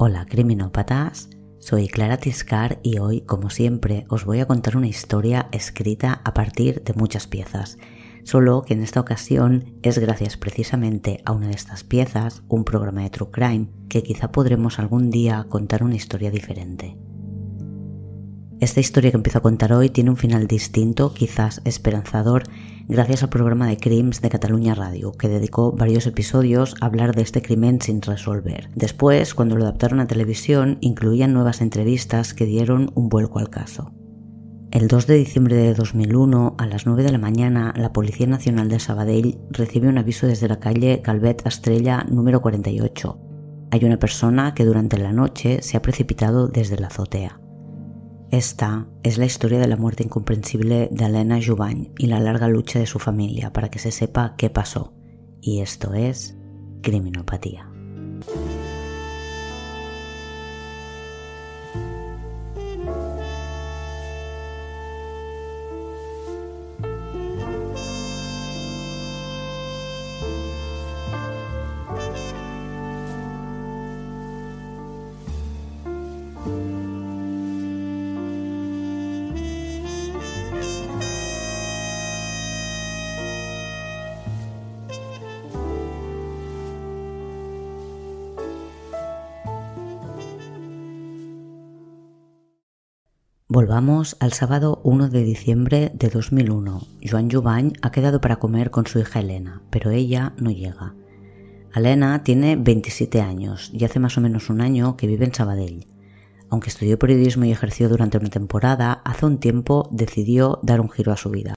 Hola criminópatas, soy Clara Tiscar y hoy, como siempre, os voy a contar una historia escrita a partir de muchas piezas. Solo que en esta ocasión es gracias precisamente a una de estas piezas, un programa de True Crime, que quizá podremos algún día contar una historia diferente. Esta historia que empiezo a contar hoy tiene un final distinto, quizás esperanzador, gracias al programa de Crimes de Cataluña Radio, que dedicó varios episodios a hablar de este crimen sin resolver. Después, cuando lo adaptaron a televisión, incluían nuevas entrevistas que dieron un vuelco al caso. El 2 de diciembre de 2001, a las 9 de la mañana, la Policía Nacional de Sabadell recibe un aviso desde la calle Calvet Estrella número 48. Hay una persona que durante la noche se ha precipitado desde la azotea. Esta es la historia de la muerte incomprensible de Elena Jubany y la larga lucha de su familia para que se sepa qué pasó. Y esto es criminopatía. Volvamos al sábado 1 de diciembre de 2001. Joan Jubany ha quedado para comer con su hija Elena, pero ella no llega. Elena tiene 27 años y hace más o menos un año que vive en Sabadell. Aunque estudió periodismo y ejerció durante una temporada, hace un tiempo decidió dar un giro a su vida.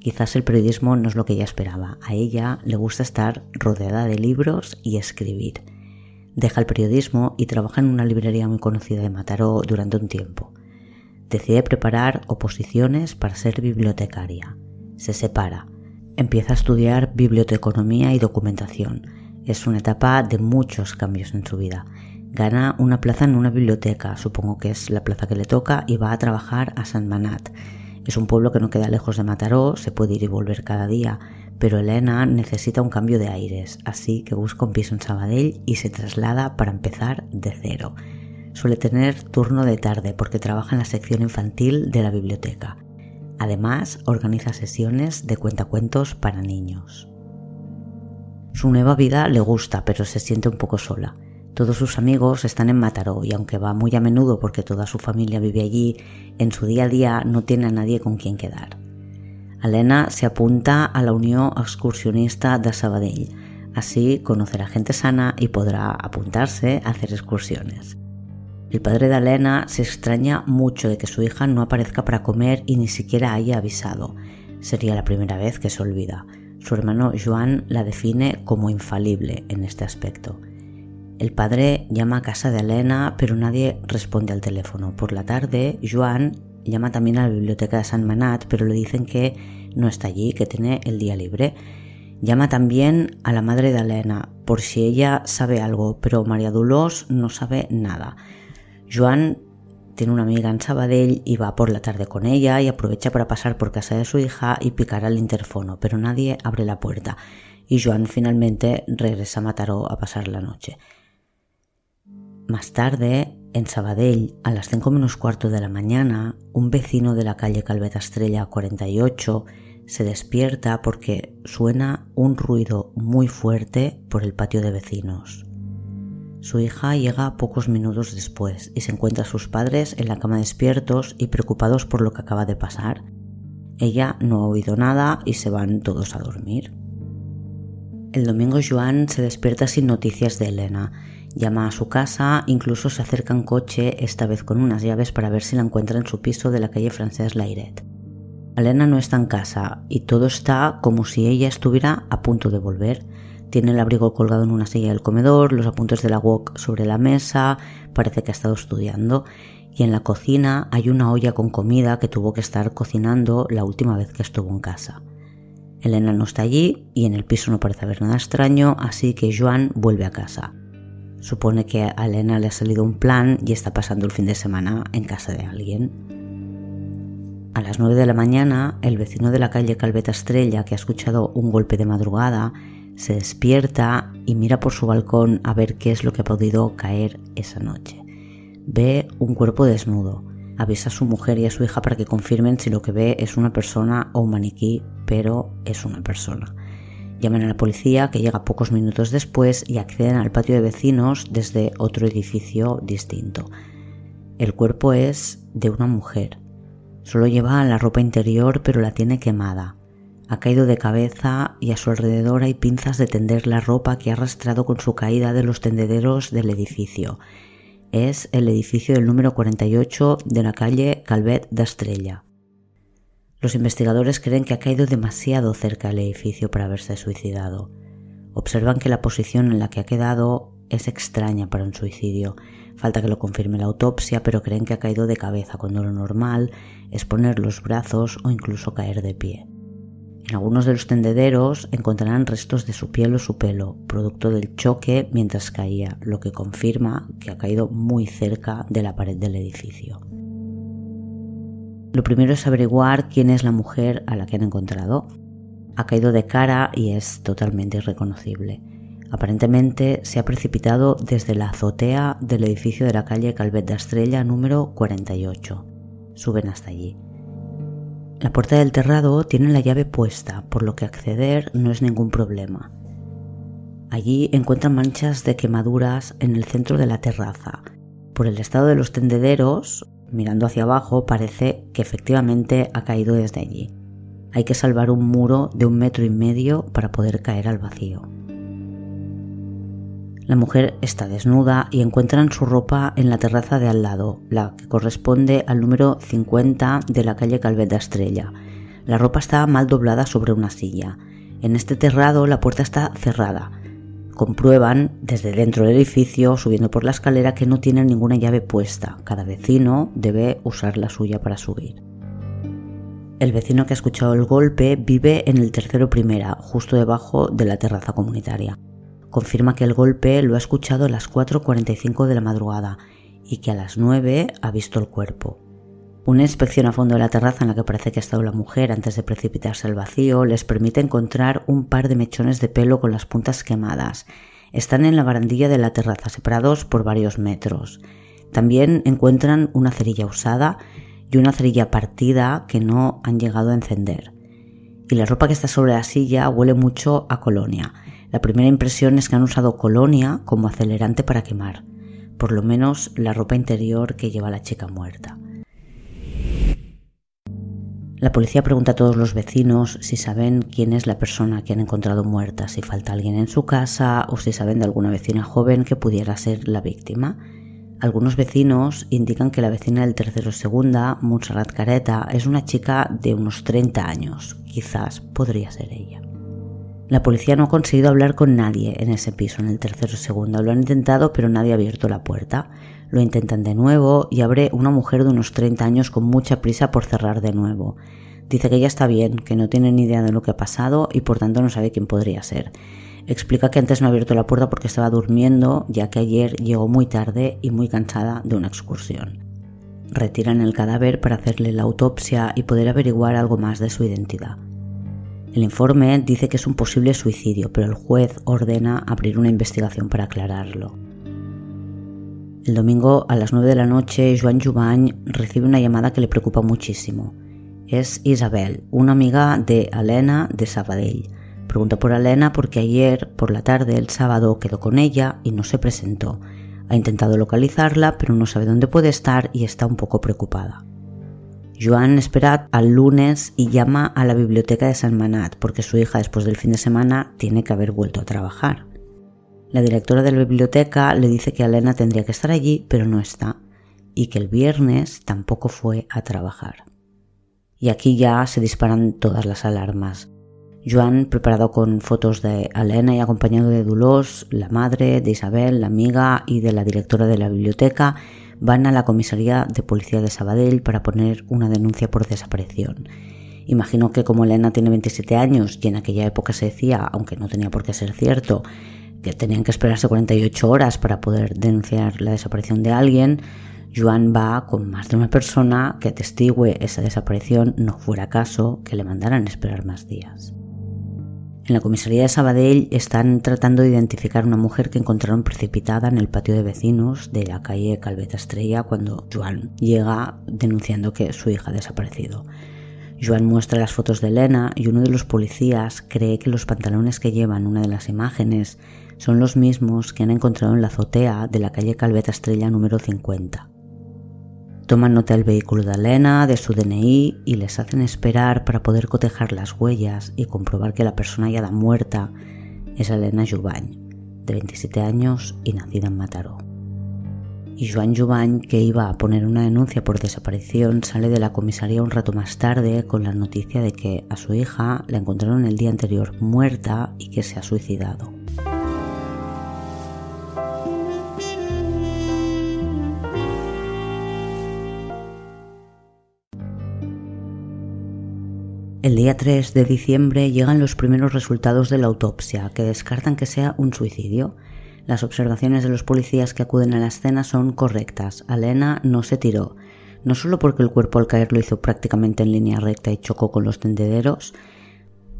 Quizás el periodismo no es lo que ella esperaba. A ella le gusta estar rodeada de libros y escribir. Deja el periodismo y trabaja en una librería muy conocida de Mataró durante un tiempo. Decide preparar oposiciones para ser bibliotecaria. Se separa. Empieza a estudiar biblioteconomía y documentación. Es una etapa de muchos cambios en su vida. Gana una plaza en una biblioteca, supongo que es la plaza que le toca, y va a trabajar a San Manat. Es un pueblo que no queda lejos de Mataró, se puede ir y volver cada día, pero Elena necesita un cambio de aires, así que busca un piso en Sabadell y se traslada para empezar de cero. Suele tener turno de tarde porque trabaja en la sección infantil de la biblioteca. Además, organiza sesiones de cuentacuentos para niños. Su nueva vida le gusta, pero se siente un poco sola. Todos sus amigos están en Mataró y aunque va muy a menudo porque toda su familia vive allí, en su día a día no tiene a nadie con quien quedar. Elena se apunta a la Unión Excursionista de Sabadell, así conocerá gente sana y podrá apuntarse a hacer excursiones. El padre de Elena se extraña mucho de que su hija no aparezca para comer y ni siquiera haya avisado. Sería la primera vez que se olvida. Su hermano Joan la define como infalible en este aspecto. El padre llama a casa de Elena, pero nadie responde al teléfono. Por la tarde, Joan llama también a la biblioteca de San Manat, pero le dicen que no está allí, que tiene el día libre. Llama también a la madre de Elena, por si ella sabe algo, pero María Dulos no sabe nada. Joan tiene una amiga en Sabadell y va por la tarde con ella y aprovecha para pasar por casa de su hija y picar al interfono, pero nadie abre la puerta y Joan finalmente regresa a Mataró a pasar la noche. Más tarde, en Sabadell, a las 5 menos cuarto de la mañana, un vecino de la calle Calveta Estrella 48 se despierta porque suena un ruido muy fuerte por el patio de vecinos. Su hija llega pocos minutos después y se encuentra a sus padres en la cama despiertos y preocupados por lo que acaba de pasar. Ella no ha oído nada y se van todos a dormir. El domingo Joan se despierta sin noticias de Elena. Llama a su casa, incluso se acerca en coche, esta vez con unas llaves para ver si la encuentra en su piso de la calle Francés Lairet. Elena no está en casa y todo está como si ella estuviera a punto de volver. Tiene el abrigo colgado en una silla del comedor, los apuntes de la wok sobre la mesa, parece que ha estado estudiando. Y en la cocina hay una olla con comida que tuvo que estar cocinando la última vez que estuvo en casa. Elena no está allí y en el piso no parece haber nada extraño, así que Joan vuelve a casa. Supone que a Elena le ha salido un plan y está pasando el fin de semana en casa de alguien. A las 9 de la mañana, el vecino de la calle Calveta Estrella, que ha escuchado un golpe de madrugada, se despierta y mira por su balcón a ver qué es lo que ha podido caer esa noche. Ve un cuerpo desnudo. Avisa a su mujer y a su hija para que confirmen si lo que ve es una persona o un maniquí, pero es una persona. Llaman a la policía, que llega pocos minutos después, y acceden al patio de vecinos desde otro edificio distinto. El cuerpo es de una mujer. Solo lleva la ropa interior, pero la tiene quemada. Ha caído de cabeza y a su alrededor hay pinzas de tender la ropa que ha arrastrado con su caída de los tendederos del edificio. Es el edificio del número 48 de la calle Calvet de Estrella. Los investigadores creen que ha caído demasiado cerca del edificio para haberse suicidado. Observan que la posición en la que ha quedado es extraña para un suicidio. Falta que lo confirme la autopsia, pero creen que ha caído de cabeza cuando lo normal es poner los brazos o incluso caer de pie. En algunos de los tendederos encontrarán restos de su piel o su pelo, producto del choque mientras caía, lo que confirma que ha caído muy cerca de la pared del edificio. Lo primero es averiguar quién es la mujer a la que han encontrado. Ha caído de cara y es totalmente irreconocible. Aparentemente se ha precipitado desde la azotea del edificio de la calle Calvet de Estrella número 48. Suben hasta allí. La puerta del terrado tiene la llave puesta, por lo que acceder no es ningún problema. Allí encuentran manchas de quemaduras en el centro de la terraza. Por el estado de los tendederos, mirando hacia abajo, parece que efectivamente ha caído desde allí. Hay que salvar un muro de un metro y medio para poder caer al vacío. La mujer está desnuda y encuentran su ropa en la terraza de al lado, la que corresponde al número 50 de la calle Calvet de Estrella. La ropa está mal doblada sobre una silla. En este terrado la puerta está cerrada comprueban desde dentro del edificio, subiendo por la escalera, que no tienen ninguna llave puesta. Cada vecino debe usar la suya para subir. El vecino que ha escuchado el golpe vive en el tercero primera, justo debajo de la terraza comunitaria. Confirma que el golpe lo ha escuchado a las 4.45 de la madrugada y que a las 9 ha visto el cuerpo. Una inspección a fondo de la terraza en la que parece que ha estado la mujer antes de precipitarse al vacío les permite encontrar un par de mechones de pelo con las puntas quemadas. Están en la barandilla de la terraza, separados por varios metros. También encuentran una cerilla usada y una cerilla partida que no han llegado a encender. Y la ropa que está sobre la silla huele mucho a colonia. La primera impresión es que han usado colonia como acelerante para quemar, por lo menos la ropa interior que lleva la chica muerta. La policía pregunta a todos los vecinos si saben quién es la persona que han encontrado muerta, si falta alguien en su casa o si saben de alguna vecina joven que pudiera ser la víctima. Algunos vecinos indican que la vecina del tercero segunda, Montserrat Careta, es una chica de unos 30 años. Quizás podría ser ella. La policía no ha conseguido hablar con nadie en ese piso, en el tercero segunda. Lo han intentado, pero nadie ha abierto la puerta. Lo intentan de nuevo y abre una mujer de unos 30 años con mucha prisa por cerrar de nuevo. Dice que ella está bien, que no tiene ni idea de lo que ha pasado y por tanto no sabe quién podría ser. Explica que antes no ha abierto la puerta porque estaba durmiendo, ya que ayer llegó muy tarde y muy cansada de una excursión. Retiran el cadáver para hacerle la autopsia y poder averiguar algo más de su identidad. El informe dice que es un posible suicidio, pero el juez ordena abrir una investigación para aclararlo. El domingo a las 9 de la noche, Joan Jubany recibe una llamada que le preocupa muchísimo. Es Isabel, una amiga de Elena de Sabadell. Pregunta por Elena porque ayer por la tarde, el sábado, quedó con ella y no se presentó. Ha intentado localizarla, pero no sabe dónde puede estar y está un poco preocupada. Joan espera al lunes y llama a la biblioteca de San Manat porque su hija después del fin de semana tiene que haber vuelto a trabajar. La directora de la biblioteca le dice que Elena tendría que estar allí, pero no está, y que el viernes tampoco fue a trabajar. Y aquí ya se disparan todas las alarmas. Joan, preparado con fotos de Elena y acompañado de Dulos, la madre, de Isabel, la amiga y de la directora de la biblioteca, van a la comisaría de policía de Sabadell para poner una denuncia por desaparición. Imagino que como Elena tiene 27 años y en aquella época se decía, aunque no tenía por qué ser cierto, que tenían que esperarse 48 horas para poder denunciar la desaparición de alguien, Joan va con más de una persona que atestigue esa desaparición, no fuera caso que le mandaran esperar más días. En la comisaría de Sabadell están tratando de identificar una mujer que encontraron precipitada en el patio de vecinos de la calle Calveta Estrella cuando Joan llega denunciando que su hija ha desaparecido. Joan muestra las fotos de Elena y uno de los policías cree que los pantalones que llevan una de las imágenes son los mismos que han encontrado en la azotea de la calle Calveta Estrella número 50. Toman nota del vehículo de Elena, de su DNI y les hacen esperar para poder cotejar las huellas y comprobar que la persona hallada muerta es Elena Jubany, de 27 años y nacida en Mataró. Y Joan Jubany, que iba a poner una denuncia por desaparición, sale de la comisaría un rato más tarde con la noticia de que a su hija la encontraron el día anterior muerta y que se ha suicidado. El día 3 de diciembre llegan los primeros resultados de la autopsia, que descartan que sea un suicidio. Las observaciones de los policías que acuden a la escena son correctas. Alena no se tiró, no solo porque el cuerpo al caer lo hizo prácticamente en línea recta y chocó con los tendederos,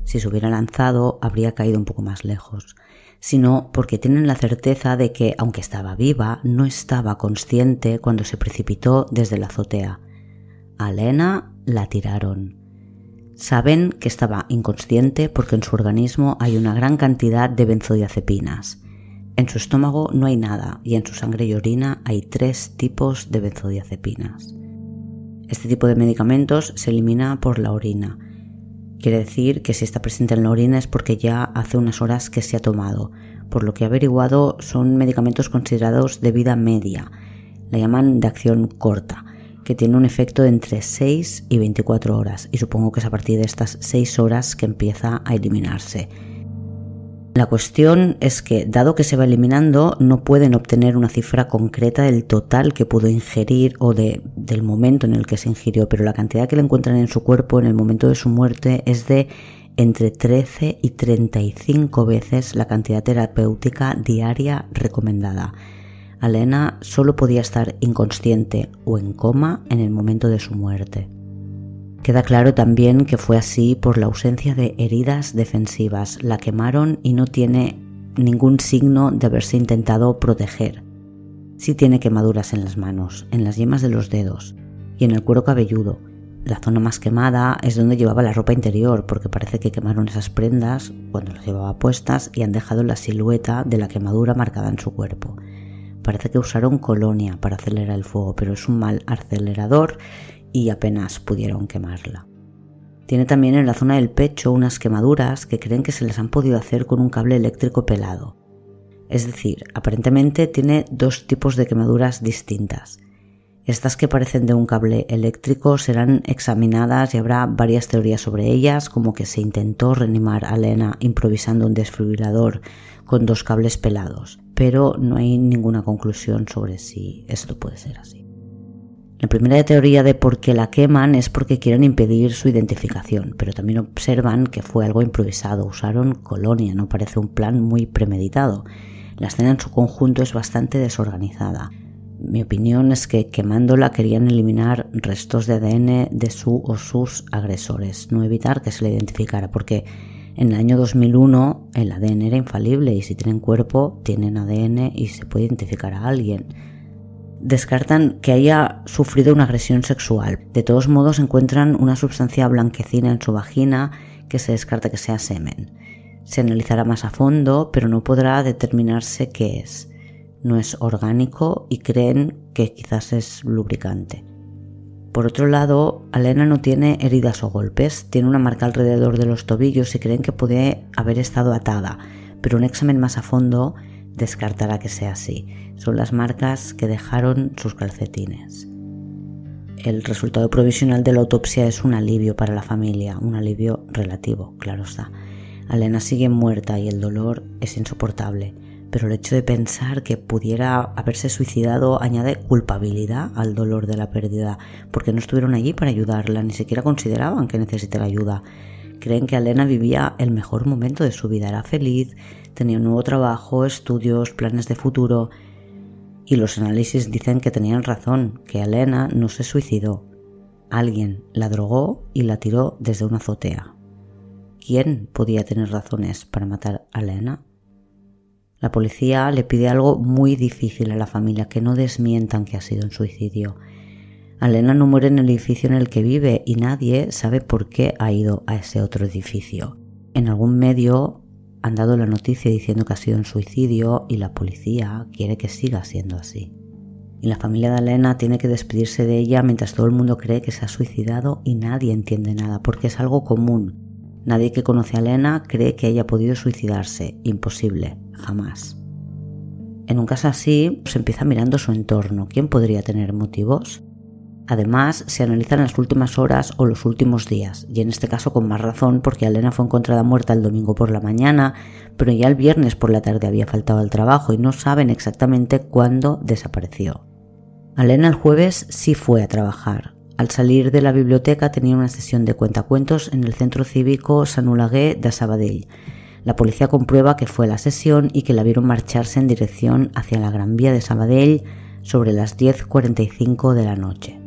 si se hubiera lanzado habría caído un poco más lejos, sino porque tienen la certeza de que, aunque estaba viva, no estaba consciente cuando se precipitó desde la azotea. A Elena la tiraron. Saben que estaba inconsciente porque en su organismo hay una gran cantidad de benzodiazepinas. En su estómago no hay nada y en su sangre y orina hay tres tipos de benzodiazepinas. Este tipo de medicamentos se elimina por la orina. Quiere decir que si está presente en la orina es porque ya hace unas horas que se ha tomado. Por lo que he averiguado son medicamentos considerados de vida media. La llaman de acción corta que tiene un efecto de entre 6 y 24 horas y supongo que es a partir de estas 6 horas que empieza a eliminarse. La cuestión es que, dado que se va eliminando, no pueden obtener una cifra concreta del total que pudo ingerir o de, del momento en el que se ingirió, pero la cantidad que le encuentran en su cuerpo en el momento de su muerte es de entre 13 y 35 veces la cantidad terapéutica diaria recomendada. Alena solo podía estar inconsciente o en coma en el momento de su muerte. Queda claro también que fue así por la ausencia de heridas defensivas. La quemaron y no tiene ningún signo de haberse intentado proteger. Sí tiene quemaduras en las manos, en las yemas de los dedos y en el cuero cabelludo. La zona más quemada es donde llevaba la ropa interior, porque parece que quemaron esas prendas cuando las llevaba puestas y han dejado la silueta de la quemadura marcada en su cuerpo. Parece que usaron colonia para acelerar el fuego, pero es un mal acelerador y apenas pudieron quemarla. Tiene también en la zona del pecho unas quemaduras que creen que se les han podido hacer con un cable eléctrico pelado. Es decir, aparentemente tiene dos tipos de quemaduras distintas. Estas que parecen de un cable eléctrico serán examinadas y habrá varias teorías sobre ellas, como que se intentó reanimar a Lena improvisando un desfibrilador con dos cables pelados pero no hay ninguna conclusión sobre si esto puede ser así. La primera teoría de por qué la queman es porque quieren impedir su identificación, pero también observan que fue algo improvisado, usaron colonia, no parece un plan muy premeditado. La escena en su conjunto es bastante desorganizada. Mi opinión es que quemándola querían eliminar restos de ADN de su o sus agresores, no evitar que se le identificara, porque en el año 2001 el ADN era infalible y si tienen cuerpo tienen ADN y se puede identificar a alguien. Descartan que haya sufrido una agresión sexual. De todos modos encuentran una sustancia blanquecina en su vagina que se descarta que sea semen. Se analizará más a fondo, pero no podrá determinarse qué es. No es orgánico y creen que quizás es lubricante. Por otro lado, Alena no tiene heridas o golpes, tiene una marca alrededor de los tobillos y creen que puede haber estado atada, pero un examen más a fondo descartará que sea así. Son las marcas que dejaron sus calcetines. El resultado provisional de la autopsia es un alivio para la familia, un alivio relativo, claro está. Alena sigue muerta y el dolor es insoportable pero el hecho de pensar que pudiera haberse suicidado añade culpabilidad al dolor de la pérdida, porque no estuvieron allí para ayudarla, ni siquiera consideraban que necesitara ayuda. Creen que Elena vivía el mejor momento de su vida, era feliz, tenía un nuevo trabajo, estudios, planes de futuro, y los análisis dicen que tenían razón, que Elena no se suicidó. Alguien la drogó y la tiró desde una azotea. quién podía tener razones para matar a Elena. La policía le pide algo muy difícil a la familia, que no desmientan que ha sido un suicidio. Elena no muere en el edificio en el que vive y nadie sabe por qué ha ido a ese otro edificio. En algún medio han dado la noticia diciendo que ha sido un suicidio y la policía quiere que siga siendo así. Y la familia de Elena tiene que despedirse de ella mientras todo el mundo cree que se ha suicidado y nadie entiende nada porque es algo común. Nadie que conoce a Elena cree que haya podido suicidarse. Imposible, jamás. En un caso así, se empieza mirando su entorno. ¿Quién podría tener motivos? Además, se analizan las últimas horas o los últimos días, y en este caso con más razón porque Elena fue encontrada muerta el domingo por la mañana, pero ya el viernes por la tarde había faltado al trabajo y no saben exactamente cuándo desapareció. Elena el jueves sí fue a trabajar, al salir de la biblioteca tenía una sesión de cuentacuentos en el centro cívico San Ulagué de Sabadell. La policía comprueba que fue la sesión y que la vieron marcharse en dirección hacia la Gran Vía de Sabadell sobre las 10.45 de la noche.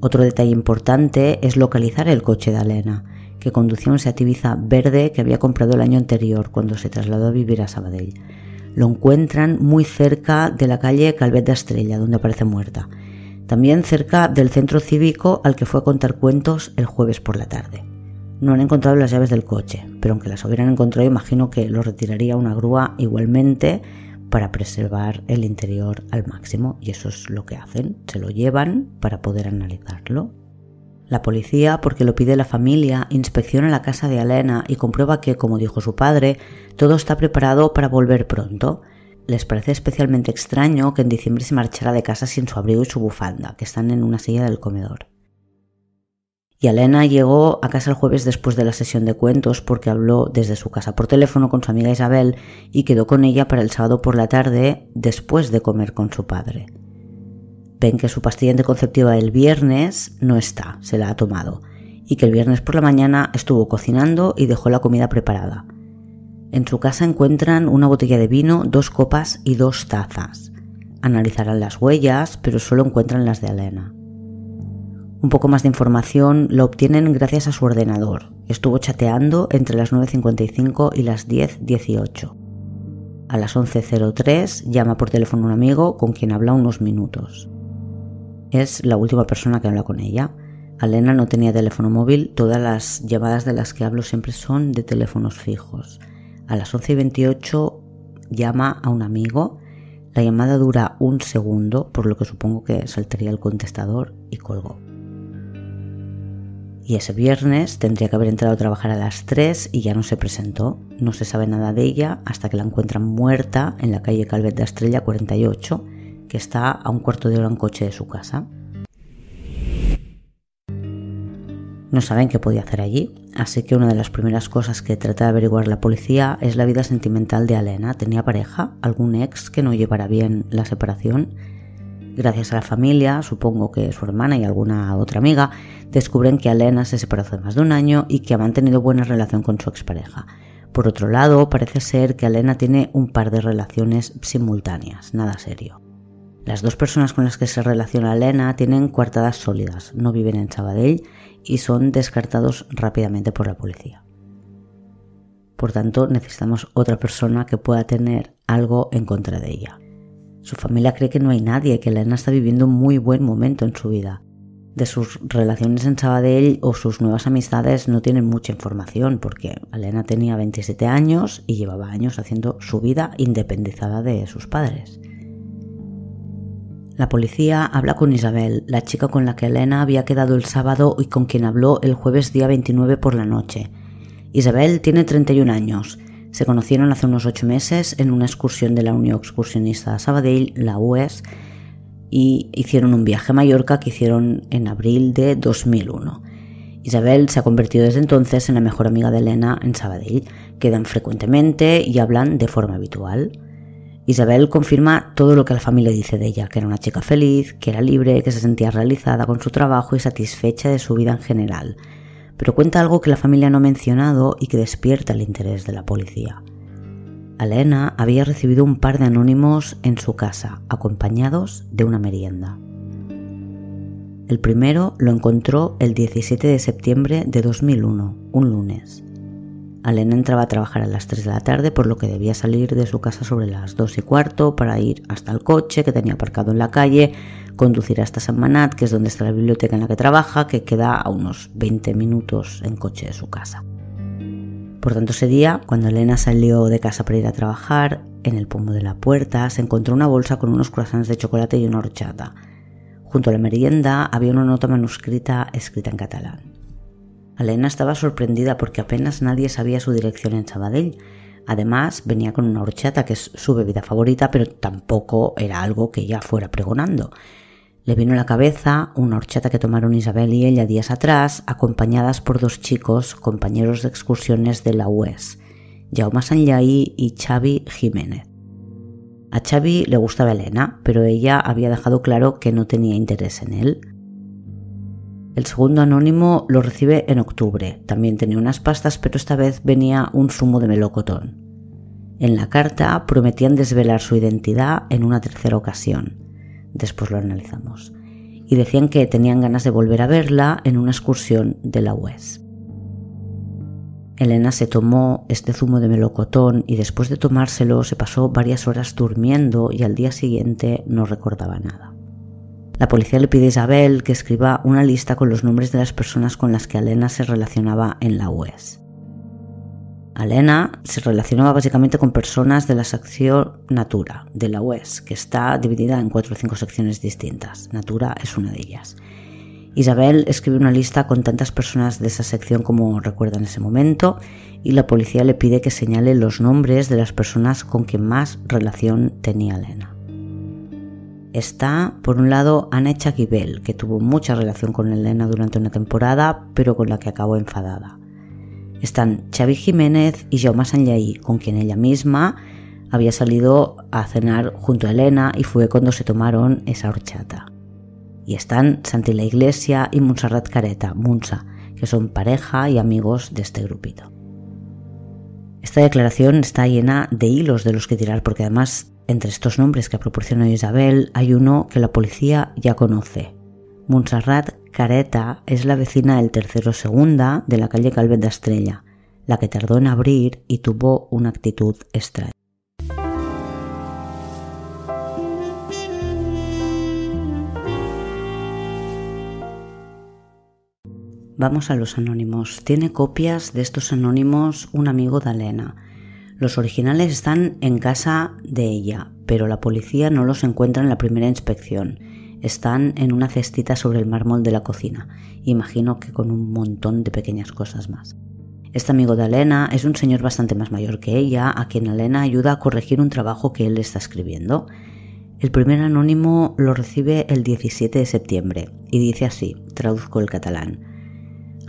Otro detalle importante es localizar el coche de Elena, que conducía un Seat Ibiza verde que había comprado el año anterior cuando se trasladó a vivir a Sabadell. Lo encuentran muy cerca de la calle Calvet de Estrella, donde aparece muerta también cerca del centro cívico al que fue a contar cuentos el jueves por la tarde. No han encontrado las llaves del coche, pero aunque las hubieran encontrado imagino que lo retiraría una grúa igualmente para preservar el interior al máximo y eso es lo que hacen, se lo llevan para poder analizarlo. La policía, porque lo pide la familia, inspecciona la casa de Elena y comprueba que, como dijo su padre, todo está preparado para volver pronto les parece especialmente extraño que en diciembre se marchara de casa sin su abrigo y su bufanda, que están en una silla del comedor. Y Elena llegó a casa el jueves después de la sesión de cuentos porque habló desde su casa por teléfono con su amiga Isabel y quedó con ella para el sábado por la tarde después de comer con su padre. Ven que su pastilla anticonceptiva del viernes no está, se la ha tomado, y que el viernes por la mañana estuvo cocinando y dejó la comida preparada. En su casa encuentran una botella de vino, dos copas y dos tazas. Analizarán las huellas, pero solo encuentran las de Elena. Un poco más de información lo obtienen gracias a su ordenador. Estuvo chateando entre las 9.55 y las 10.18. A las 11.03 llama por teléfono a un amigo con quien habla unos minutos. Es la última persona que habla con ella. Elena no tenía teléfono móvil, todas las llamadas de las que hablo siempre son de teléfonos fijos. A las 11 y 28 llama a un amigo. La llamada dura un segundo, por lo que supongo que saltaría el contestador y colgó. Y ese viernes tendría que haber entrado a trabajar a las 3 y ya no se presentó. No se sabe nada de ella hasta que la encuentran muerta en la calle Calvet de Estrella 48, que está a un cuarto de hora en coche de su casa. No saben qué podía hacer allí, así que una de las primeras cosas que trata de averiguar la policía es la vida sentimental de Alena. ¿Tenía pareja? ¿Algún ex que no llevara bien la separación? Gracias a la familia, supongo que su hermana y alguna otra amiga, descubren que Alena se separó hace más de un año y que ha mantenido buena relación con su expareja. Por otro lado, parece ser que Alena tiene un par de relaciones simultáneas, nada serio. Las dos personas con las que se relaciona Elena tienen coartadas sólidas, no viven en Sabadell y son descartados rápidamente por la policía. Por tanto, necesitamos otra persona que pueda tener algo en contra de ella. Su familia cree que no hay nadie, que Elena está viviendo un muy buen momento en su vida. De sus relaciones en Sabadell o sus nuevas amistades no tienen mucha información porque Elena tenía 27 años y llevaba años haciendo su vida independizada de sus padres. La policía habla con Isabel, la chica con la que Elena había quedado el sábado y con quien habló el jueves día 29 por la noche. Isabel tiene 31 años. Se conocieron hace unos ocho meses en una excursión de la Unión Excursionista a Sabadell, la UES, y hicieron un viaje a Mallorca que hicieron en abril de 2001. Isabel se ha convertido desde entonces en la mejor amiga de Elena en Sabadell. Quedan frecuentemente y hablan de forma habitual. Isabel confirma todo lo que la familia dice de ella, que era una chica feliz, que era libre, que se sentía realizada con su trabajo y satisfecha de su vida en general. Pero cuenta algo que la familia no ha mencionado y que despierta el interés de la policía. Elena había recibido un par de anónimos en su casa, acompañados de una merienda. El primero lo encontró el 17 de septiembre de 2001, un lunes. Alena entraba a trabajar a las 3 de la tarde, por lo que debía salir de su casa sobre las 2 y cuarto para ir hasta el coche que tenía aparcado en la calle, conducir hasta San Manat, que es donde está la biblioteca en la que trabaja, que queda a unos 20 minutos en coche de su casa. Por tanto, ese día, cuando Elena salió de casa para ir a trabajar, en el pomo de la puerta se encontró una bolsa con unos croissants de chocolate y una horchata. Junto a la merienda había una nota manuscrita escrita en catalán. Elena estaba sorprendida porque apenas nadie sabía su dirección en Sabadell. Además, venía con una horchata, que es su bebida favorita, pero tampoco era algo que ella fuera pregonando. Le vino a la cabeza una horchata que tomaron Isabel y ella días atrás, acompañadas por dos chicos, compañeros de excursiones de la UES, Jaume Sanllaí y Xavi Jiménez. A Xavi le gustaba Elena, pero ella había dejado claro que no tenía interés en él. El segundo anónimo lo recibe en octubre. También tenía unas pastas, pero esta vez venía un zumo de melocotón. En la carta prometían desvelar su identidad en una tercera ocasión. Después lo analizamos. Y decían que tenían ganas de volver a verla en una excursión de la UES. Elena se tomó este zumo de melocotón y después de tomárselo se pasó varias horas durmiendo y al día siguiente no recordaba nada. La policía le pide a Isabel que escriba una lista con los nombres de las personas con las que Elena se relacionaba en la UES. Elena se relacionaba básicamente con personas de la sección Natura, de la UES, que está dividida en cuatro o cinco secciones distintas. Natura es una de ellas. Isabel escribe una lista con tantas personas de esa sección como recuerda en ese momento y la policía le pide que señale los nombres de las personas con quien más relación tenía Elena. Está, por un lado, Anna Echagibel, que tuvo mucha relación con Elena durante una temporada, pero con la que acabó enfadada. Están Xavi Jiménez y Jaume Sanllaí, con quien ella misma había salido a cenar junto a Elena y fue cuando se tomaron esa horchata. Y están Santi la Iglesia y Montserrat Careta, Munsa, que son pareja y amigos de este grupito. Esta declaración está llena de hilos de los que tirar porque además entre estos nombres que proporcionó Isabel hay uno que la policía ya conoce. Montserrat Careta es la vecina del tercero segunda de la calle Calvet de Estrella, la que tardó en abrir y tuvo una actitud extraña. Vamos a los anónimos. Tiene copias de estos anónimos un amigo de Elena. Los originales están en casa de ella, pero la policía no los encuentra en la primera inspección. Están en una cestita sobre el mármol de la cocina. Imagino que con un montón de pequeñas cosas más. Este amigo de Elena es un señor bastante más mayor que ella, a quien Elena ayuda a corregir un trabajo que él está escribiendo. El primer anónimo lo recibe el 17 de septiembre y dice así, traduzco el catalán.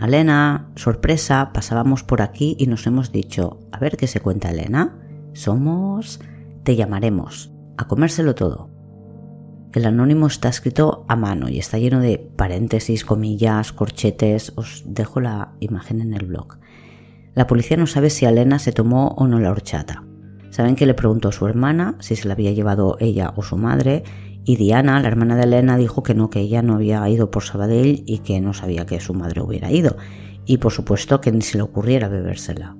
Elena, sorpresa, pasábamos por aquí y nos hemos dicho, a ver qué se cuenta Elena. Somos... Te llamaremos. A comérselo todo. El anónimo está escrito a mano y está lleno de paréntesis, comillas, corchetes. Os dejo la imagen en el blog. La policía no sabe si Elena se tomó o no la horchata. Saben que le preguntó a su hermana si se la había llevado ella o su madre y Diana, la hermana de Elena, dijo que no, que ella no había ido por Sabadell y que no sabía que su madre hubiera ido. Y por supuesto que ni se le ocurriera bebérsela.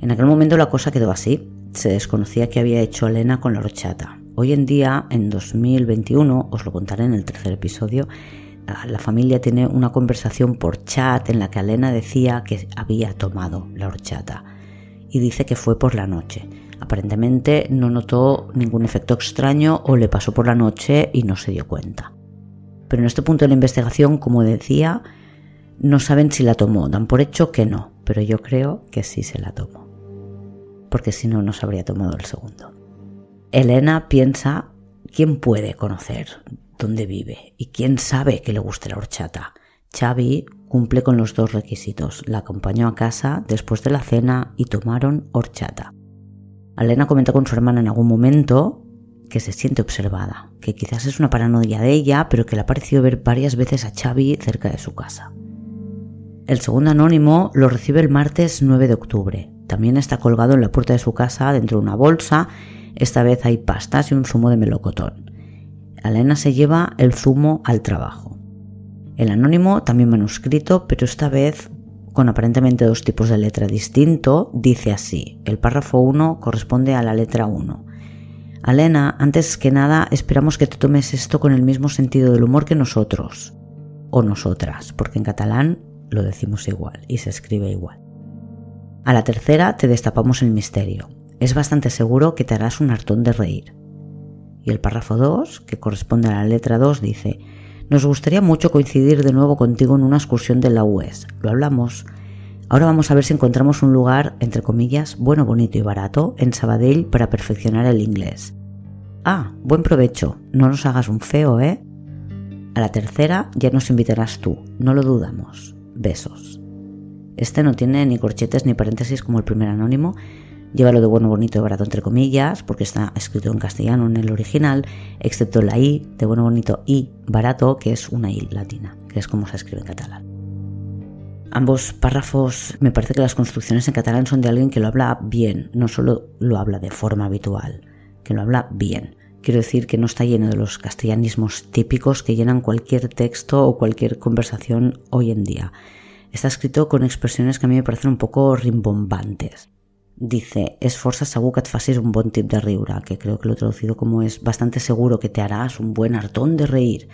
En aquel momento la cosa quedó así. Se desconocía que había hecho Elena con la horchata. Hoy en día, en 2021, os lo contaré en el tercer episodio, la familia tiene una conversación por chat en la que Elena decía que había tomado la horchata y dice que fue por la noche. Aparentemente no notó ningún efecto extraño o le pasó por la noche y no se dio cuenta. Pero en este punto de la investigación, como decía, no saben si la tomó, dan por hecho que no, pero yo creo que sí se la tomó. Porque si no, no se habría tomado el segundo. Elena piensa quién puede conocer dónde vive y quién sabe que le guste la horchata. Xavi cumple con los dos requisitos. La acompañó a casa después de la cena y tomaron horchata. Alena comenta con su hermana en algún momento que se siente observada, que quizás es una paranoia de ella, pero que le ha parecido ver varias veces a Xavi cerca de su casa. El segundo anónimo lo recibe el martes 9 de octubre. También está colgado en la puerta de su casa dentro de una bolsa. Esta vez hay pastas y un zumo de melocotón. Alena se lleva el zumo al trabajo. El anónimo también manuscrito, pero esta vez con aparentemente dos tipos de letra distinto, dice así. El párrafo 1 corresponde a la letra 1. Alena, antes que nada, esperamos que te tomes esto con el mismo sentido del humor que nosotros, o nosotras, porque en catalán lo decimos igual y se escribe igual. A la tercera te destapamos el misterio. Es bastante seguro que te harás un hartón de reír. Y el párrafo 2, que corresponde a la letra 2, dice, nos gustaría mucho coincidir de nuevo contigo en una excursión de la UES. Lo hablamos. Ahora vamos a ver si encontramos un lugar, entre comillas, bueno, bonito y barato, en Sabadell para perfeccionar el inglés. Ah, buen provecho. No nos hagas un feo, ¿eh? A la tercera ya nos invitarás tú, no lo dudamos. Besos. Este no tiene ni corchetes ni paréntesis como el primer anónimo, Llévalo de bueno, bonito y barato entre comillas, porque está escrito en castellano en el original, excepto la I de bueno, bonito y barato, que es una I latina, que es como se escribe en catalán. Ambos párrafos, me parece que las construcciones en catalán son de alguien que lo habla bien, no solo lo habla de forma habitual, que lo habla bien. Quiero decir que no está lleno de los castellanismos típicos que llenan cualquier texto o cualquier conversación hoy en día. Está escrito con expresiones que a mí me parecen un poco rimbombantes dice es força segur que et un bon tip de riure, que creo que lo he traducido como es bastante seguro que te harás un buen hartón de reír,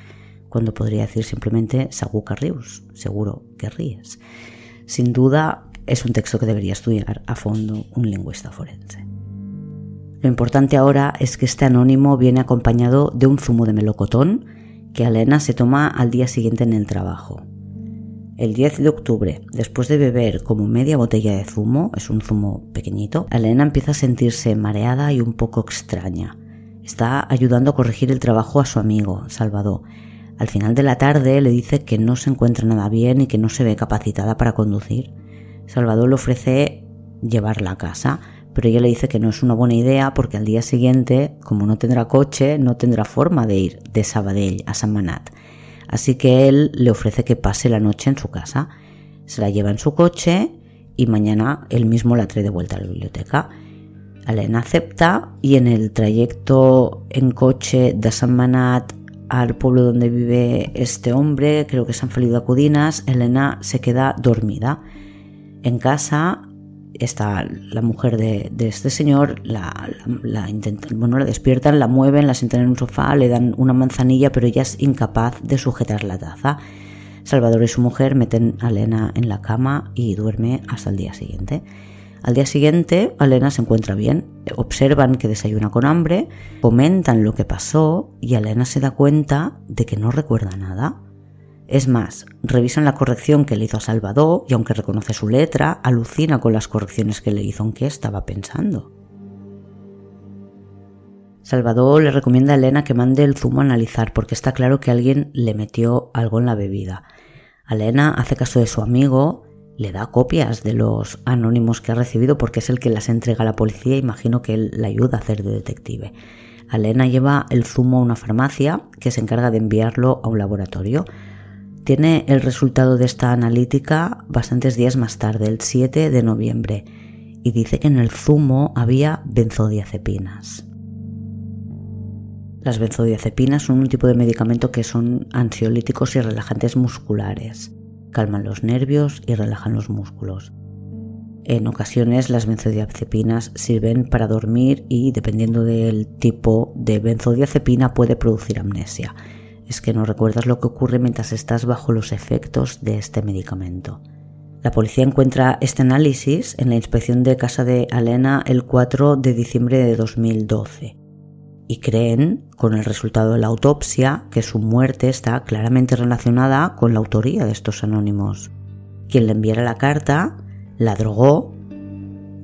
cuando podría decir simplemente segur rius, seguro que ríes. Sin duda es un texto que debería estudiar a fondo un lingüista forense. Lo importante ahora es que este anónimo viene acompañado de un zumo de melocotón que Elena se toma al día siguiente en el trabajo. El 10 de octubre, después de beber como media botella de zumo, es un zumo pequeñito, Elena empieza a sentirse mareada y un poco extraña. Está ayudando a corregir el trabajo a su amigo, Salvador. Al final de la tarde le dice que no se encuentra nada bien y que no se ve capacitada para conducir. Salvador le ofrece llevarla a casa, pero ella le dice que no es una buena idea porque al día siguiente, como no tendrá coche, no tendrá forma de ir de Sabadell a San Manat Así que él le ofrece que pase la noche en su casa. Se la lleva en su coche y mañana él mismo la trae de vuelta a la biblioteca. Elena acepta y en el trayecto en coche de San Manat al pueblo donde vive este hombre, creo que es San Felipe de Acudinas, Elena se queda dormida. En casa está la mujer de, este señor, la, bueno, la despiertan, la mueven, la sientan en un sofá, le dan una manzanilla, pero ella es incapaz de sujetar la taza. Salvador y su mujer meten a Elena en la cama y duerme hasta el día siguiente. Al día siguiente, Elena se encuentra bien, observan que desayuna con hambre, comentan lo que pasó y Elena se da cuenta de que no recuerda nada. Es más, revisan la corrección que le hizo a Salvador y aunque reconoce su letra, alucina con las correcciones que le hizo, aunque estaba pensando. Salvador le recomienda a Elena que mande el zumo a analizar porque está claro que alguien le metió algo en la bebida. Elena hace caso de su amigo, le da copias de los anónimos que ha recibido porque es el que las entrega a la policía, imagino que él la ayuda a hacer de detective. Elena lleva el zumo a una farmacia que se encarga de enviarlo a un laboratorio. Tiene el resultado de esta analítica bastantes días más tarde, el 7 de noviembre, y dice que en el zumo había benzodiazepinas. Las benzodiazepinas son un tipo de medicamento que son ansiolíticos y relajantes musculares. Calman los nervios y relajan los músculos. En ocasiones las benzodiazepinas sirven para dormir y dependiendo del tipo de benzodiazepina puede producir amnesia es que no recuerdas lo que ocurre mientras estás bajo los efectos de este medicamento. La policía encuentra este análisis en la inspección de casa de Alena el 4 de diciembre de 2012 y creen, con el resultado de la autopsia, que su muerte está claramente relacionada con la autoría de estos anónimos. Quien le enviara la carta la drogó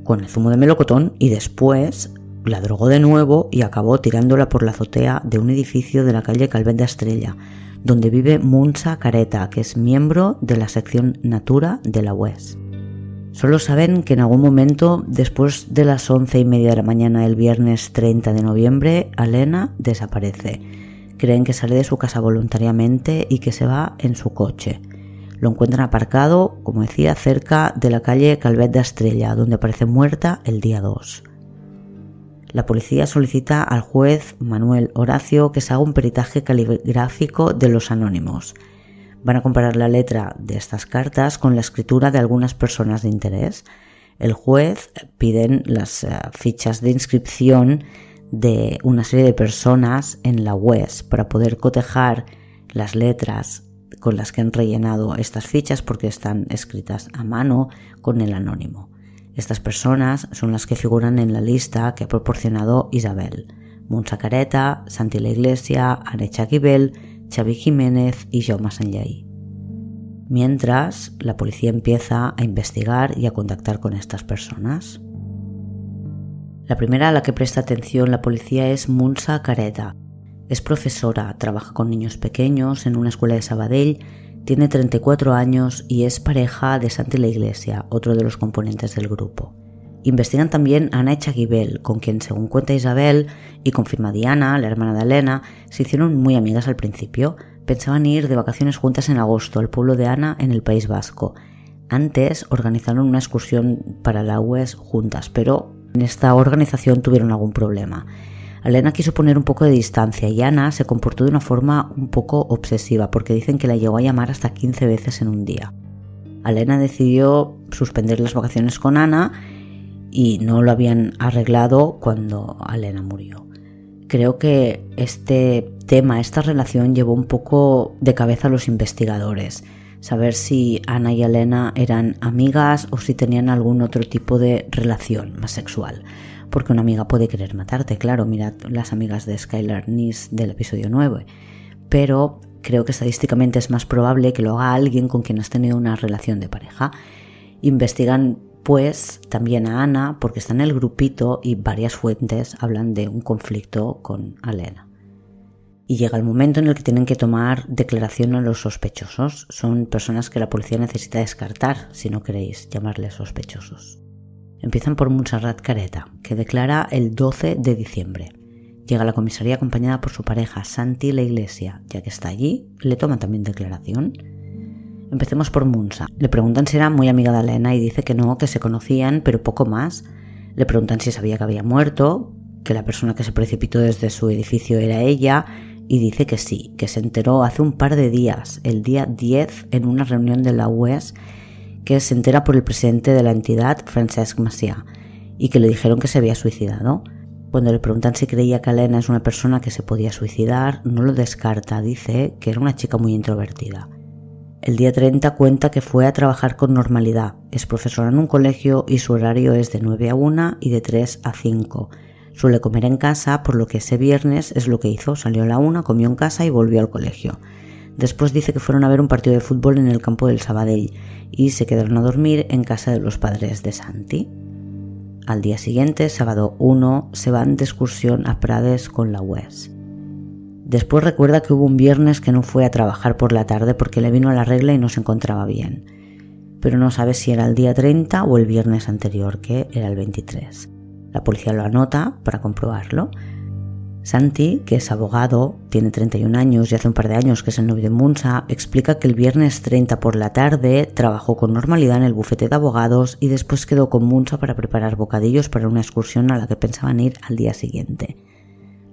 con el zumo de melocotón y después la drogó de nuevo y acabó tirándola por la azotea de un edificio de la calle Calvet de Estrella, donde vive Munsa Careta, que es miembro de la sección Natura de la UES. Solo saben que en algún momento, después de las once y media de la mañana del viernes 30 de noviembre, Alena desaparece. Creen que sale de su casa voluntariamente y que se va en su coche. Lo encuentran aparcado, como decía, cerca de la calle Calvet de Estrella, donde aparece muerta el día 2 la policía solicita al juez Manuel Horacio que se haga un peritaje caligráfico de los anónimos. Van a comparar la letra de estas cartas con la escritura de algunas personas de interés. El juez piden las eh, fichas de inscripción de una serie de personas en la web para poder cotejar las letras con las que han rellenado estas fichas porque están escritas a mano con el anónimo. Estas personas son las que figuran en la lista que ha proporcionado Isabel. Montsa Careta, Santi la Iglesia, Anecha Guibel, Xavi Jiménez y Jaume Sanllaí. Mientras, la policía empieza a investigar y a contactar con estas personas. La primera a la que presta atención la policía es Munsa Careta. Es profesora, trabaja con niños pequeños en una escuela de Sabadell, tiene 34 años y es pareja de Santi la Iglesia, otro de los componentes del grupo. Investigan también a Ana Echaguibel, con quien, según cuenta Isabel y confirma Diana, la hermana de Elena, se hicieron muy amigas al principio. Pensaban ir de vacaciones juntas en agosto al pueblo de Ana en el País Vasco. Antes organizaron una excursión para la UES juntas, pero en esta organización tuvieron algún problema. Elena quiso poner un poco de distancia y Ana se comportó de una forma un poco obsesiva porque dicen que la llegó a llamar hasta 15 veces en un día. Elena decidió suspender las vacaciones con Ana y no lo habían arreglado cuando Elena murió. Creo que este tema, esta relación llevó un poco de cabeza a los investigadores saber si Ana y Elena eran amigas o si tenían algún otro tipo de relación más sexual. Porque una amiga puede querer matarte, claro, mirad las amigas de Skylar Nis del episodio 9. Pero creo que estadísticamente es más probable que lo haga alguien con quien has tenido una relación de pareja. Investigan pues también a Ana porque está en el grupito y varias fuentes hablan de un conflicto con Elena y llega el momento en el que tienen que tomar declaración a los sospechosos. Son personas que la policía necesita descartar, si no queréis llamarles sospechosos. Empiezan por Montserrat Careta, que declara el 12 de diciembre. Llega a la comisaría acompañada por su pareja Santi La Iglesia, ya que está allí, le toma también declaración. Empecemos por Munsa. Le preguntan si era muy amiga de Elena y dice que no, que se conocían, pero poco más. Le preguntan si sabía que había muerto, que la persona que se precipitó desde su edificio era ella y dice que sí, que se enteró hace un par de días, el día 10, en una reunión de la UES, que se entera por el presidente de la entidad, Francesc Macià, y que le dijeron que se había suicidado. Cuando le preguntan si creía que Elena es una persona que se podía suicidar, no lo descarta, dice que era una chica muy introvertida. El día 30 cuenta que fue a trabajar con normalidad, es profesora en un colegio y su horario es de 9 a 1 y de 3 a 5 Suele comer en casa, por lo que ese viernes es lo que hizo. Salió a la una, comió en casa y volvió al colegio. Después dice que fueron a ver un partido de fútbol en el campo del Sabadell y se quedaron a dormir en casa de los padres de Santi. Al día siguiente, sábado 1, se van de excursión a Prades con la Wes. Después recuerda que hubo un viernes que no fue a trabajar por la tarde porque le vino a la regla y no se encontraba bien. Pero no sabe si era el día 30 o el viernes anterior, que era el 23. La policía lo anota para comprobarlo. Santi, que es abogado, tiene 31 años y hace un par de años que es el novio de Munsa, explica que el viernes 30 por la tarde trabajó con normalidad en el bufete de abogados y después quedó con Munsa para preparar bocadillos para una excursión a la que pensaban ir al día siguiente.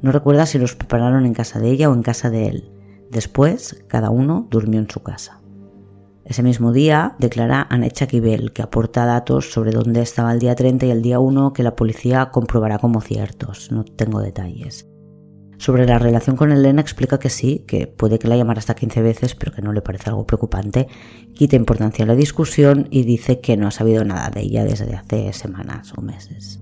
No recuerda si los prepararon en casa de ella o en casa de él. Después, cada uno durmió en su casa. Ese mismo día declara Anecha Kibel, que aporta datos sobre dónde estaba el día 30 y el día 1 que la policía comprobará como ciertos. No tengo detalles. Sobre la relación con Elena explica que sí, que puede que la llamara hasta 15 veces, pero que no le parece algo preocupante. Quita importancia a la discusión y dice que no ha sabido nada de ella desde hace semanas o meses.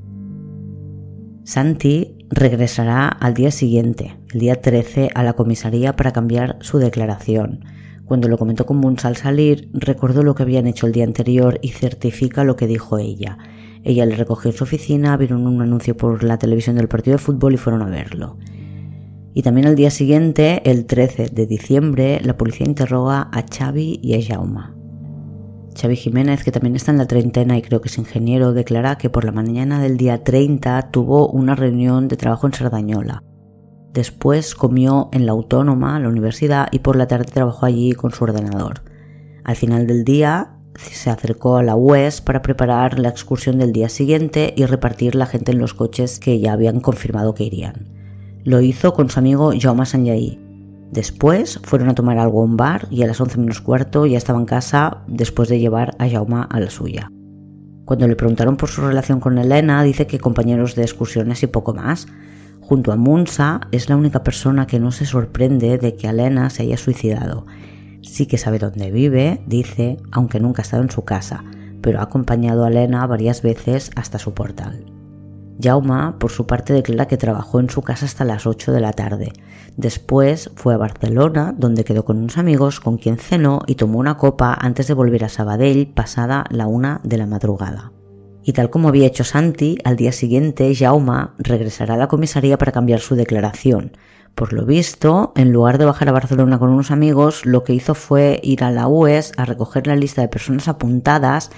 Santi regresará al día siguiente, el día 13, a la comisaría para cambiar su declaración. Cuando lo comentó con al salir, recordó lo que habían hecho el día anterior y certifica lo que dijo ella. Ella le recogió en su oficina, vieron un anuncio por la televisión del partido de fútbol y fueron a verlo. Y también al día siguiente, el 13 de diciembre, la policía interroga a Xavi y a Jauma. Xavi Jiménez, que también está en la treintena y creo que es ingeniero, declara que por la mañana del día 30 tuvo una reunión de trabajo en Sardañola Después comió en la Autónoma, la universidad, y por la tarde trabajó allí con su ordenador. Al final del día se acercó a la UES para preparar la excursión del día siguiente y repartir la gente en los coches que ya habían confirmado que irían. Lo hizo con su amigo Jaume Sanyaí. Después fueron a tomar algo a un bar y a las 11 menos cuarto ya estaba en casa después de llevar a Jaume a la suya. Cuando le preguntaron por su relación con Elena, dice que compañeros de excursiones y poco más. Junto a Munsa, es la única persona que no se sorprende de que Elena se haya suicidado. Sí que sabe dónde vive, dice, aunque nunca ha estado en su casa, pero ha acompañado a Elena varias veces hasta su portal. Jaume, por su parte, declara que trabajó en su casa hasta las 8 de la tarde. Después fue a Barcelona, donde quedó con unos amigos con quien cenó y tomó una copa antes de volver a Sabadell pasada la una de la madrugada. Y tal como había hecho Santi, al día siguiente Jaume regresará a la comisaría para cambiar su declaración. Por lo visto, en lugar de bajar a Barcelona con unos amigos, lo que hizo fue ir a la UES a recoger la lista de personas apuntadas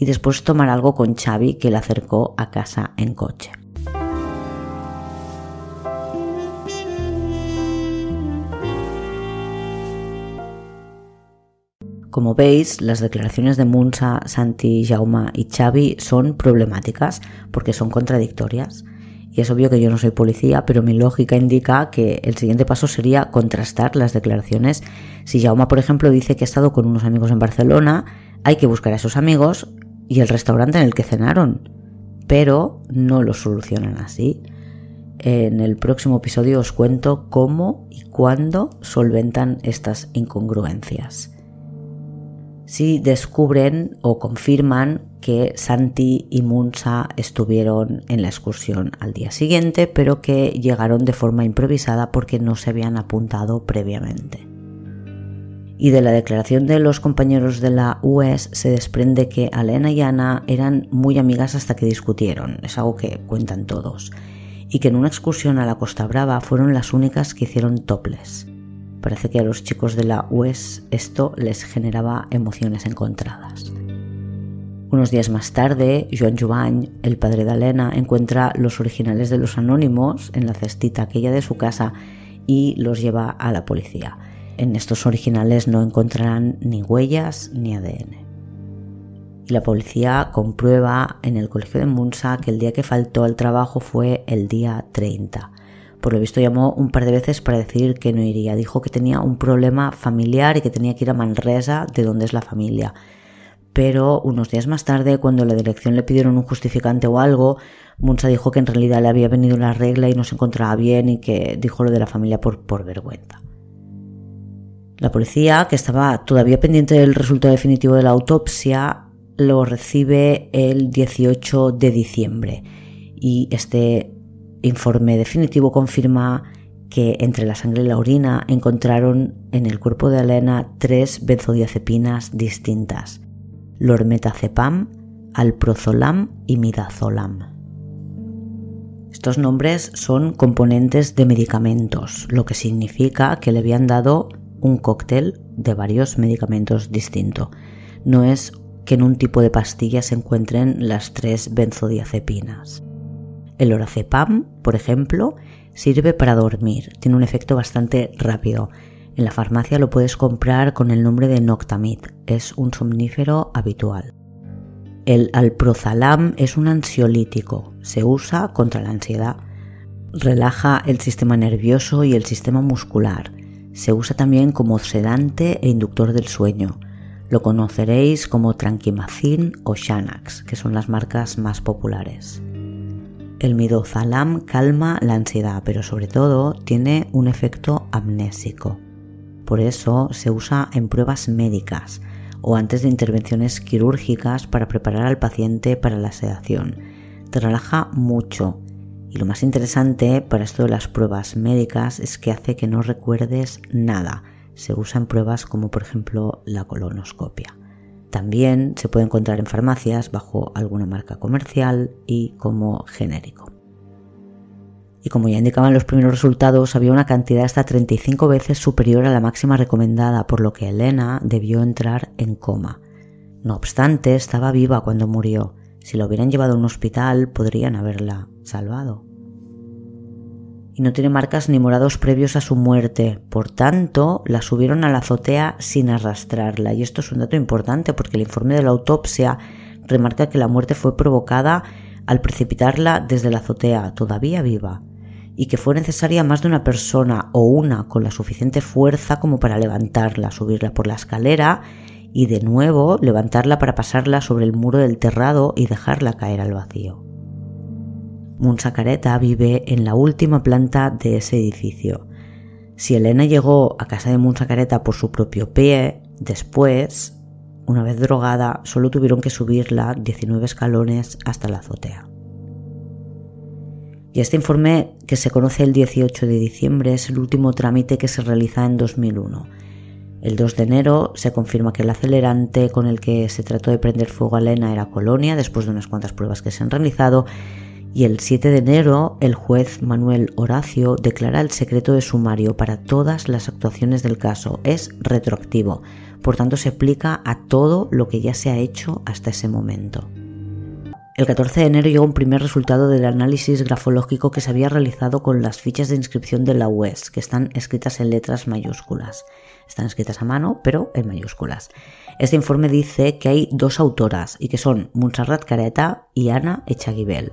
y después tomar algo con Xavi que le acercó a casa en coche. Como veis, las declaraciones de Munsa, Santi, Jaume y Xavi son problemáticas porque son contradictorias. Y es obvio que yo no soy policía, pero mi lógica indica que el siguiente paso sería contrastar las declaraciones. Si Jaume, por ejemplo, dice que ha estado con unos amigos en Barcelona, hay que buscar a esos amigos y el restaurante en el que cenaron. Pero no lo solucionan así. En el próximo episodio os cuento cómo y cuándo solventan estas incongruencias si descubren o confirman que Santi y Munsa estuvieron en la excursión al día siguiente, pero que llegaron de forma improvisada porque no se habían apuntado previamente. Y de la declaración de los compañeros de la UES se desprende que Alena y Ana eran muy amigas hasta que discutieron, es algo que cuentan todos, y que en una excursión a la Costa Brava fueron las únicas que hicieron toples. Parece que a los chicos de la UES esto les generaba emociones encontradas. Unos días más tarde, Joan Jubany, el padre de Elena, encuentra los originales de los anónimos en la cestita aquella de su casa y los lleva a la policía. En estos originales no encontrarán ni huellas ni ADN. Y la policía comprueba en el colegio de Munsa que el día que faltó al trabajo fue el día 30 por lo visto llamó un par de veces para decir que no iría. Dijo que tenía un problema familiar y que tenía que ir a Manresa, de donde es la familia. Pero unos días más tarde, cuando la dirección le pidieron un justificante o algo, Munsa dijo que en realidad le había venido la regla y no se encontraba bien y que dijo lo de la familia por, por vergüenza. La policía, que estaba todavía pendiente del resultado definitivo de la autopsia, lo recibe el 18 de diciembre y este informe definitivo confirma que entre la sangre y la orina encontraron en el cuerpo de Elena tres benzodiazepinas distintas, lormetazepam, alprozolam y midazolam. Estos nombres son componentes de medicamentos, lo que significa que le habían dado un cóctel de varios medicamentos distintos. No es que en un tipo de pastilla se encuentren las tres benzodiazepinas. El oracepam, por ejemplo, sirve para dormir, tiene un efecto bastante rápido. En la farmacia lo puedes comprar con el nombre de Noctamid, es un somnífero habitual. El alprozalam es un ansiolítico, se usa contra la ansiedad. Relaja el sistema nervioso y el sistema muscular. Se usa también como sedante e inductor del sueño. Lo conoceréis como Tranquimacin o Xanax, que son las marcas más populares. El midozalam calma la ansiedad, pero sobre todo tiene un efecto amnésico. Por eso se usa en pruebas médicas o antes de intervenciones quirúrgicas para preparar al paciente para la sedación. Te relaja mucho y lo más interesante para esto de las pruebas médicas es que hace que no recuerdes nada. Se usa en pruebas como por ejemplo la colonoscopia. También se puede encontrar en farmacias bajo alguna marca comercial y como genérico. Y como ya indicaban los primeros resultados, había una cantidad hasta 35 veces superior a la máxima recomendada, por lo que Elena debió entrar en coma. No obstante, estaba viva cuando murió. Si la hubieran llevado a un hospital, podrían haberla salvado y no tiene marcas ni morados previos a su muerte. Por tanto, la subieron a la azotea sin arrastrarla. Y esto es un dato importante porque el informe de la autopsia remarca que la muerte fue provocada al precipitarla desde la azotea, todavía viva. y que fue necesaria más de una persona o una con la suficiente fuerza como para levantarla, subirla por la escalera y de nuevo levantarla para pasarla sobre el muro del terrado y dejarla caer al vacío. Munsacareta vive en la última planta de ese edificio. Si Elena llegó a casa de Munsacareta por su propio pie, después, una vez drogada, solo tuvieron que subirla 19 escalones hasta la azotea. Y este informe, que se conoce el 18 de diciembre, es el último trámite que se realiza en 2001. El 2 de enero se confirma que el acelerante con el que se trató de prender fuego a Elena era colonia, después de unas cuantas pruebas que se han realizado, y el 7 de enero el juez Manuel Horacio declara el secreto de sumario para todas las actuaciones del caso. Es retroactivo, por tanto se aplica a todo lo que ya se ha hecho hasta ese momento. El 14 de enero llegó un primer resultado del análisis grafológico que se había realizado con las fichas de inscripción de la UES, que están escritas en letras mayúsculas. Están escritas a mano, pero en mayúsculas. Este informe dice que hay dos autoras y que son Montserrat Careta y Ana Echaguibel.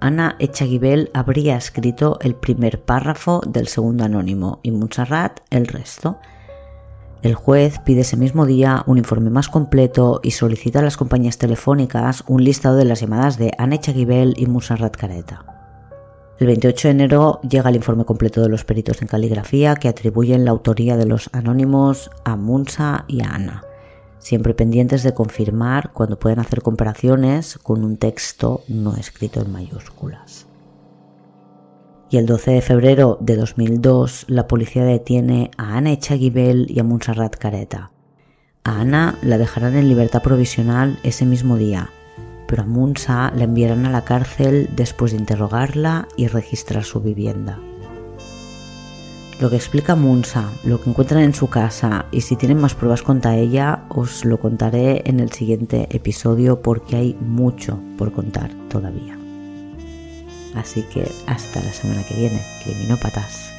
Ana Echaguibel habría escrito el primer párrafo del segundo anónimo y Montserrat el resto. El juez pide ese mismo día un informe más completo y solicita a las compañías telefónicas un listado de las llamadas de Anne Chaguibel y Musarrat Careta. El 28 de enero llega el informe completo de los peritos en caligrafía que atribuyen la autoría de los anónimos a Munsa y a Ana, siempre pendientes de confirmar cuando pueden hacer comparaciones con un texto no escrito en mayúsculas y el 12 de febrero de 2002 la policía detiene a Ana Echaguibel y a Montserrat Careta. A Ana la dejarán en libertad provisional ese mismo día, pero a Munsa la enviarán a la cárcel después de interrogarla y registrar su vivienda. Lo que explica Munsa, lo que encuentran en su casa y si tienen más pruebas contra ella, os lo contaré en el siguiente episodio porque hay mucho por contar todavía. Así que hasta la semana que viene, criminópatas.